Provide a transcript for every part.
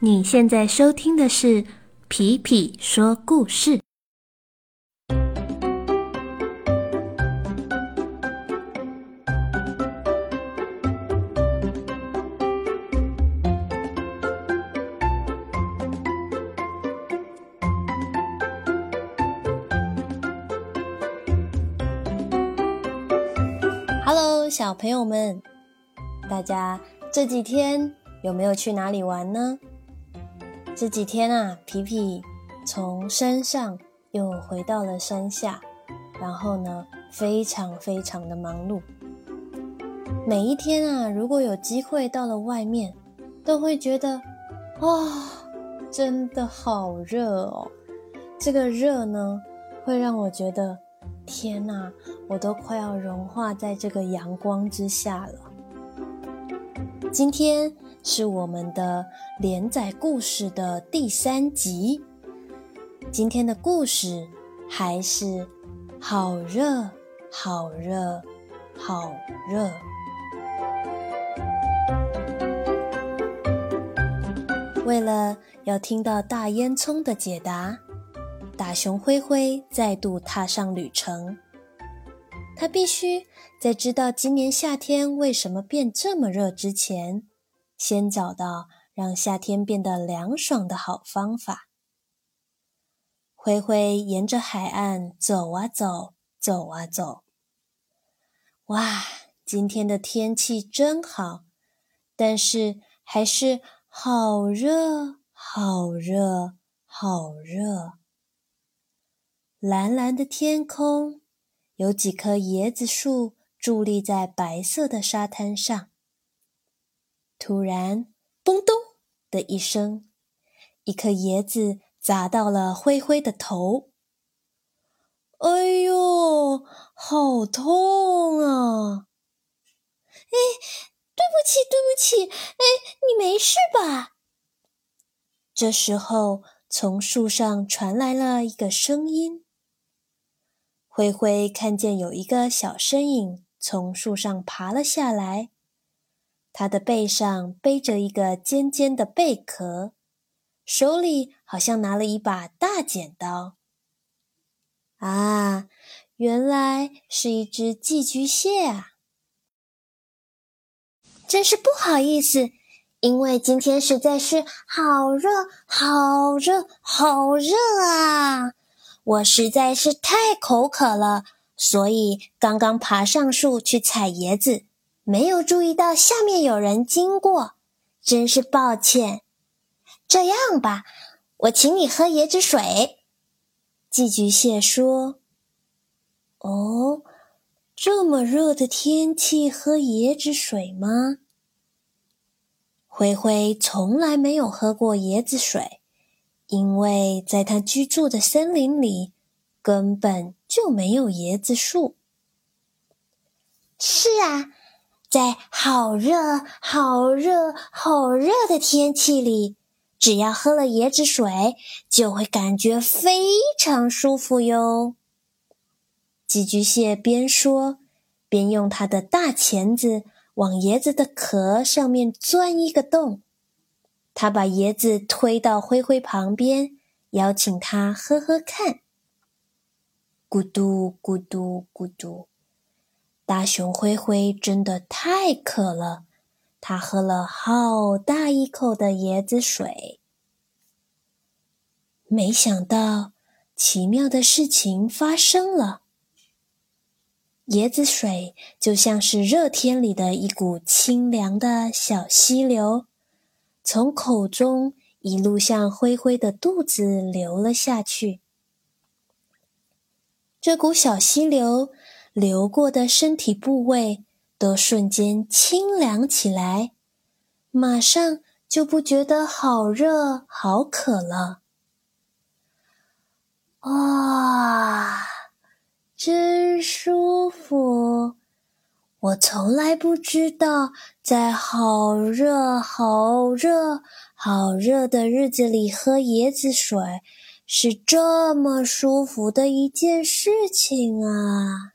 你现在收听的是皮皮说故事。Hello，小朋友们，大家这几天有没有去哪里玩呢？这几天啊，皮皮从山上又回到了山下，然后呢，非常非常的忙碌。每一天啊，如果有机会到了外面，都会觉得，哇，真的好热哦！这个热呢，会让我觉得。天哪，我都快要融化在这个阳光之下了。今天是我们的连载故事的第三集，今天的故事还是好热，好热，好热。为了要听到大烟囱的解答。大熊灰灰再度踏上旅程。他必须在知道今年夏天为什么变这么热之前，先找到让夏天变得凉爽的好方法。灰灰沿着海岸走啊走，走啊走。哇，今天的天气真好，但是还是好热，好热，好热。蓝蓝的天空，有几棵椰子树伫立在白色的沙滩上。突然，嘣咚的一声，一颗椰子砸到了灰灰的头。哎呦，好痛啊！哎，对不起，对不起，哎，你没事吧？这时候，从树上传来了一个声音。灰灰看见有一个小身影从树上爬了下来，他的背上背着一个尖尖的贝壳，手里好像拿了一把大剪刀。啊，原来是一只寄居蟹啊！真是不好意思，因为今天实在是好热，好热，好热啊！我实在是太口渴了，所以刚刚爬上树去采椰子，没有注意到下面有人经过，真是抱歉。这样吧，我请你喝椰子水。”寄居蟹说。“哦，这么热的天气喝椰子水吗？”灰灰从来没有喝过椰子水。因为在他居住的森林里，根本就没有椰子树。是啊，在好热、好热、好热的天气里，只要喝了椰子水，就会感觉非常舒服哟。寄居蟹边说，边用它的大钳子往椰子的壳上面钻一个洞。他把椰子推到灰灰旁边，邀请他喝喝看。咕嘟咕嘟咕嘟，大熊灰灰真的太渴了，他喝了好大一口的椰子水。没想到，奇妙的事情发生了。椰子水就像是热天里的一股清凉的小溪流。从口中一路向灰灰的肚子流了下去。这股小溪流流过的身体部位都瞬间清凉起来，马上就不觉得好热、好渴了。哇，真舒服！我从来不知道，在好热、好热、好热的日子里喝椰子水是这么舒服的一件事情啊！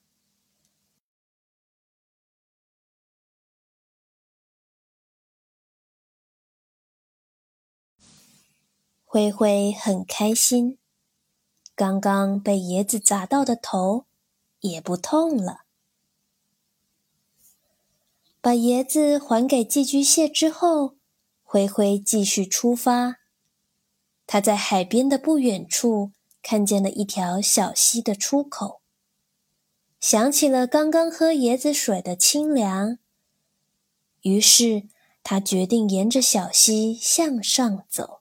灰灰很开心，刚刚被椰子砸到的头也不痛了。把椰子还给寄居蟹之后，灰灰继续出发。他在海边的不远处看见了一条小溪的出口，想起了刚刚喝椰子水的清凉，于是他决定沿着小溪向上走。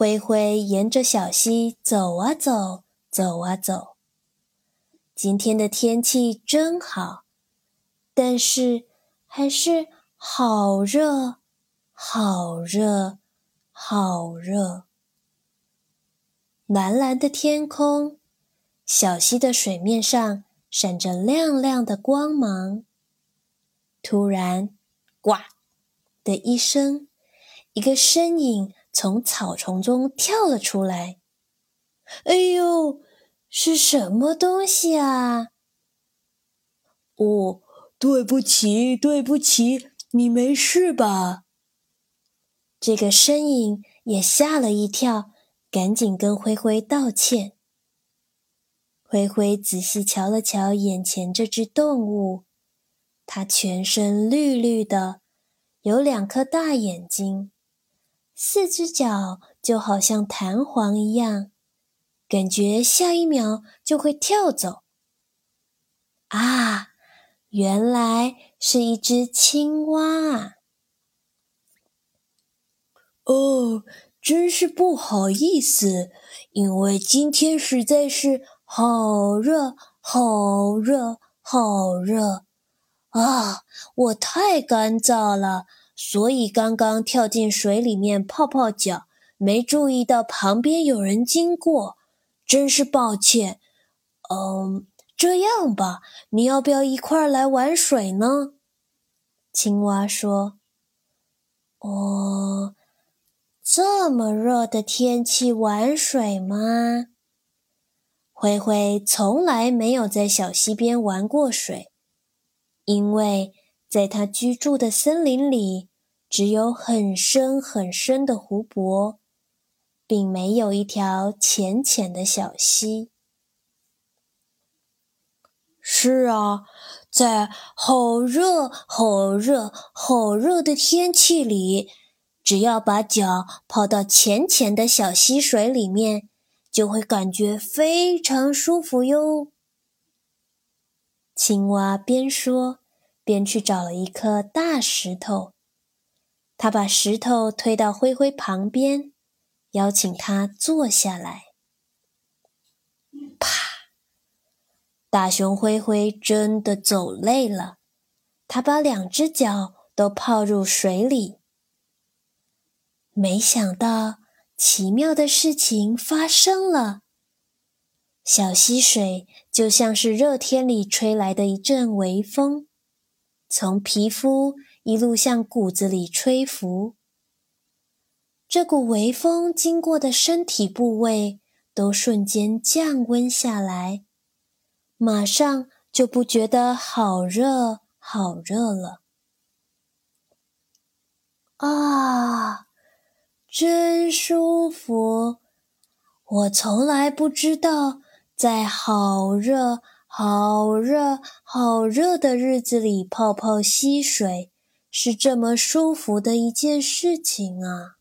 灰灰沿着小溪走啊走，走啊走。今天的天气真好，但是还是好热，好热。好热！蓝蓝的天空，小溪的水面上闪着亮亮的光芒。突然，呱的一声，一个身影从草丛中跳了出来。哎呦，是什么东西啊？哦，对不起，对不起，你没事吧？这个身影也吓了一跳，赶紧跟灰灰道歉。灰灰仔细瞧了瞧眼前这只动物，它全身绿绿的，有两颗大眼睛，四只脚就好像弹簧一样，感觉下一秒就会跳走。啊，原来是一只青蛙啊！哦，真是不好意思，因为今天实在是好热，好热，好热啊！我太干燥了，所以刚刚跳进水里面泡泡脚，没注意到旁边有人经过，真是抱歉。嗯，这样吧，你要不要一块来玩水呢？青蛙说：“哦。”这么热的天气玩水吗？灰灰从来没有在小溪边玩过水，因为在他居住的森林里，只有很深很深的湖泊，并没有一条浅浅的小溪。是啊，在好热、好热、好热的天气里。只要把脚泡到浅浅的小溪水里面，就会感觉非常舒服哟。青蛙边说边去找了一颗大石头，他把石头推到灰灰旁边，邀请他坐下来。啪！大熊灰灰真的走累了，他把两只脚都泡入水里。没想到，奇妙的事情发生了。小溪水就像是热天里吹来的一阵微风，从皮肤一路向骨子里吹拂。这股微风经过的身体部位都瞬间降温下来，马上就不觉得好热、好热了。啊！真舒服！我从来不知道，在好热、好热、好热的日子里泡泡溪水是这么舒服的一件事情啊！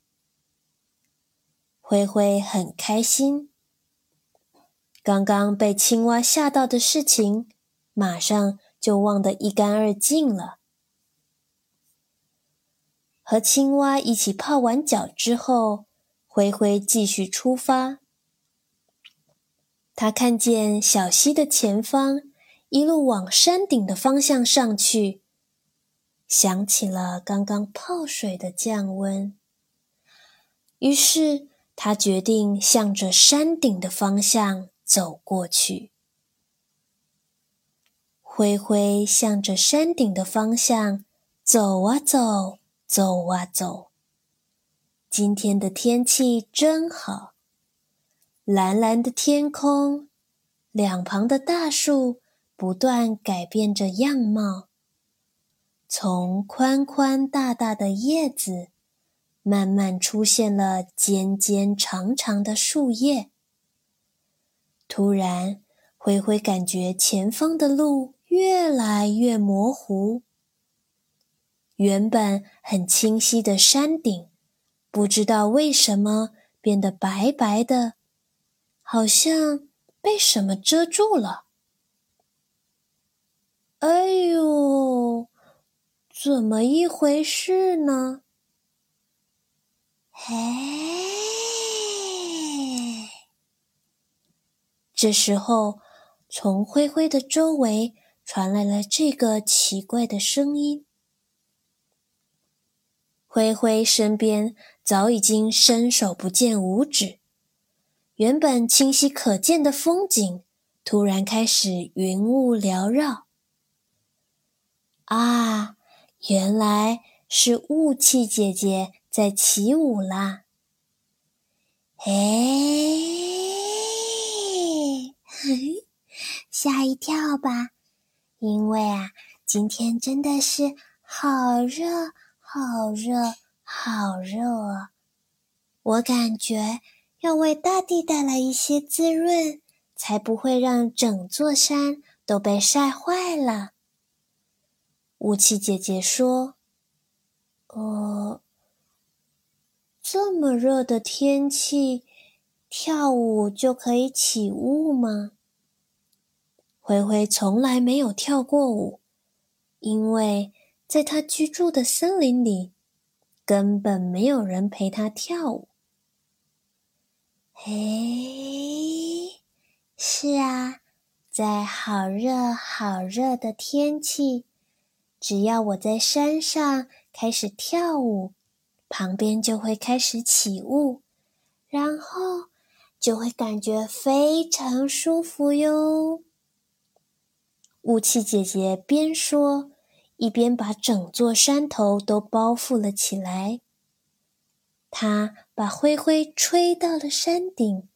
灰灰很开心，刚刚被青蛙吓到的事情，马上就忘得一干二净了。和青蛙一起泡完脚之后，灰灰继续出发。他看见小溪的前方，一路往山顶的方向上去，想起了刚刚泡水的降温，于是他决定向着山顶的方向走过去。灰灰向着山顶的方向走啊走。走啊走，今天的天气真好，蓝蓝的天空，两旁的大树不断改变着样貌，从宽宽大大的叶子，慢慢出现了尖尖长长的树叶。突然，灰灰感觉前方的路越来越模糊，原本很清晰的山顶，不知道为什么变得白白的，好像被什么遮住了。哎呦，怎么一回事呢？嘿，这时候，从灰灰的周围传来了这个奇怪的声音。灰灰身边早已经伸手不见五指，原本清晰可见的风景，突然开始云雾缭绕。啊，原来是雾气姐姐。在起舞啦！哎，吓一跳吧！因为啊，今天真的是好热，好热，好热啊！我感觉要为大地带来一些滋润，才不会让整座山都被晒坏了。雾气姐姐说：“呃。”这么热的天气，跳舞就可以起雾吗？灰灰从来没有跳过舞，因为在他居住的森林里，根本没有人陪他跳舞。嘿，是啊，在好热好热的天气，只要我在山上开始跳舞。旁边就会开始起雾，然后就会感觉非常舒服哟。雾气姐姐边说，一边把整座山头都包覆了起来。她把灰灰吹到了山顶，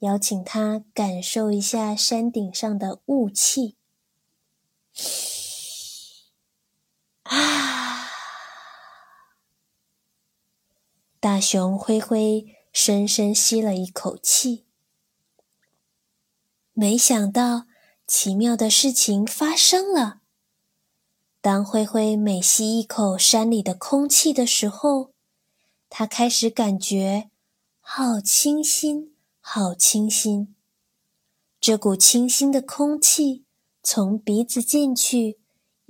邀请他感受一下山顶上的雾气。啊！大熊灰灰深深吸了一口气，没想到奇妙的事情发生了。当灰灰每吸一口山里的空气的时候，他开始感觉好清新，好清新。这股清新的空气从鼻子进去，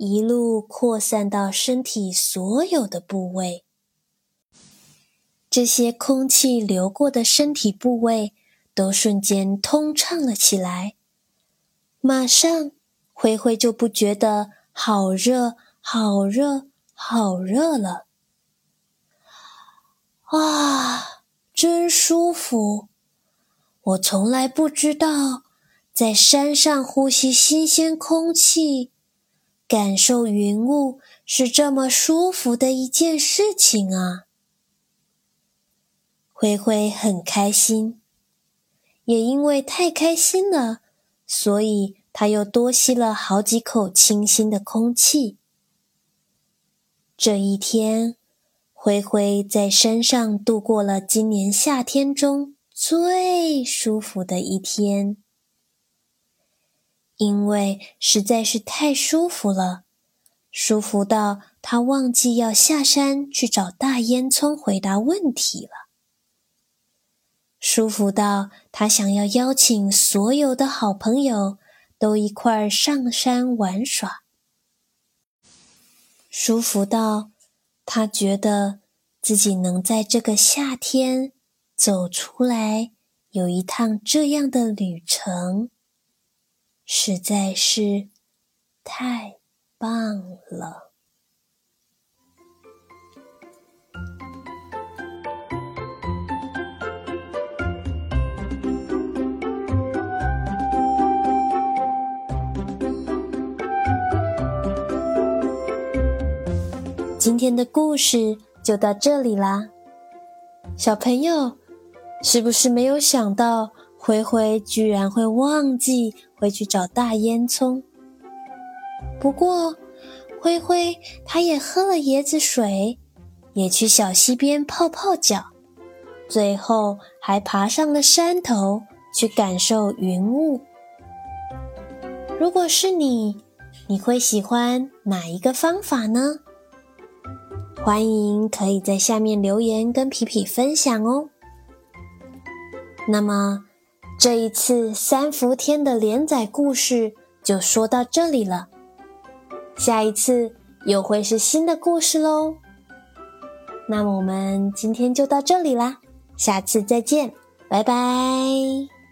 一路扩散到身体所有的部位。这些空气流过的身体部位都瞬间通畅了起来，马上灰灰就不觉得好热、好热、好热了。啊，真舒服！我从来不知道，在山上呼吸新鲜空气、感受云雾是这么舒服的一件事情啊！灰灰很开心，也因为太开心了，所以他又多吸了好几口清新的空气。这一天，灰灰在山上度过了今年夏天中最舒服的一天，因为实在是太舒服了，舒服到他忘记要下山去找大烟囱回答问题了。舒服到他想要邀请所有的好朋友都一块上山玩耍。舒服到他觉得自己能在这个夏天走出来，有一趟这样的旅程，实在是太棒了。今天的故事就到这里啦，小朋友，是不是没有想到灰灰居然会忘记回去找大烟囱？不过，灰灰他也喝了椰子水，也去小溪边泡泡脚，最后还爬上了山头去感受云雾。如果是你，你会喜欢哪一个方法呢？欢迎可以在下面留言跟皮皮分享哦。那么，这一次三伏天的连载故事就说到这里了，下一次又会是新的故事喽。那么我们今天就到这里啦，下次再见，拜拜。